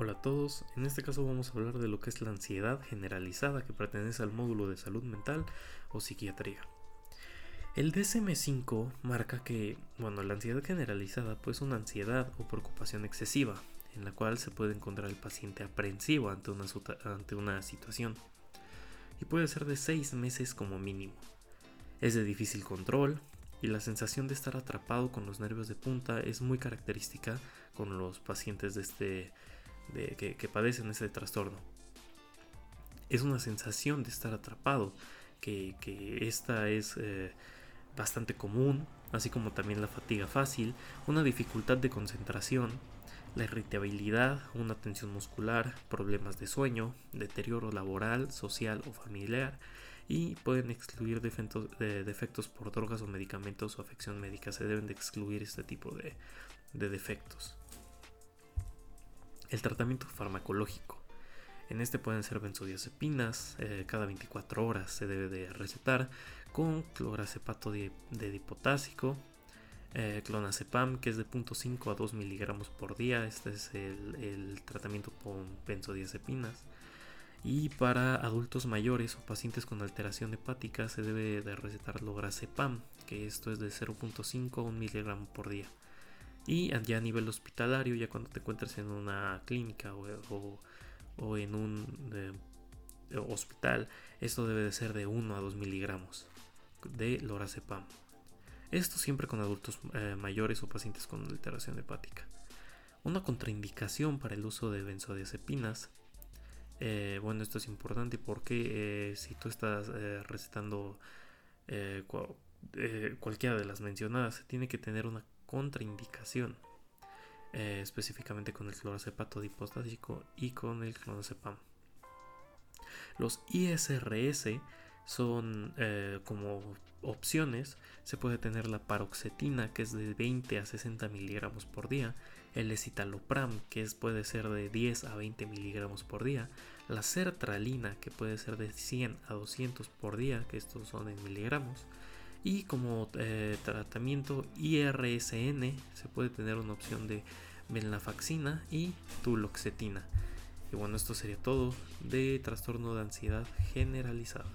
Hola a todos, en este caso vamos a hablar de lo que es la ansiedad generalizada que pertenece al módulo de salud mental o psiquiatría. El DSM5 marca que, bueno, la ansiedad generalizada pues una ansiedad o preocupación excesiva en la cual se puede encontrar el paciente aprensivo ante una, ante una situación y puede ser de 6 meses como mínimo. Es de difícil control y la sensación de estar atrapado con los nervios de punta es muy característica con los pacientes de este de, que, padecen ese trastorno. Es una sensación de estar atrapado, que, esta es eh, bastante común, así como también la fatiga fácil, una dificultad de concentración, la irritabilidad, una tensión muscular, problemas de sueño, deterioro laboral, social o familiar y pueden excluir defectos, por drogas o medicamentos o afección médica. Se deben de excluir este tipo de defectos. El tratamiento farmacológico. En este pueden ser benzodiazepinas, eh, cada 24 horas se debe de recetar con cloracepato de, dipotásico, eh, clonazepam que es de 0.5 a 2 miligramos por día, este es el, tratamiento con benzodiazepinas. Y para adultos mayores o pacientes con alteración hepática se debe de recetar lorazepam, que esto es de 0.5 a 1 miligramo por día. Y ya a nivel hospitalario, ya cuando te encuentres en una clínica o, en un eh, hospital, esto debe de ser de 1 a 2 miligramos de lorazepam. Esto siempre con adultos eh, mayores o pacientes con alteración hepática. Una contraindicación para el uso de benzodiazepinas. Eh, bueno, esto es importante porque si tú estás recetando cualquiera de las mencionadas, tiene que tener una contraindicación, eh, específicamente con el clorocepato dipostático y con el clonazepam. Los ISRS son eh, como opciones. Se puede tener la paroxetina, que es de 20 a 60 miligramos por día. El escitalopram, que es, puede ser de 10 a 20 miligramos por día. La sertralina, que puede ser de 100 a 200 por día, que estos son en miligramos. Y como eh, tratamiento IRSN se puede tener una opción de venlafaxina y tuloxetina. Y bueno, esto sería todo de trastorno de ansiedad generalizada.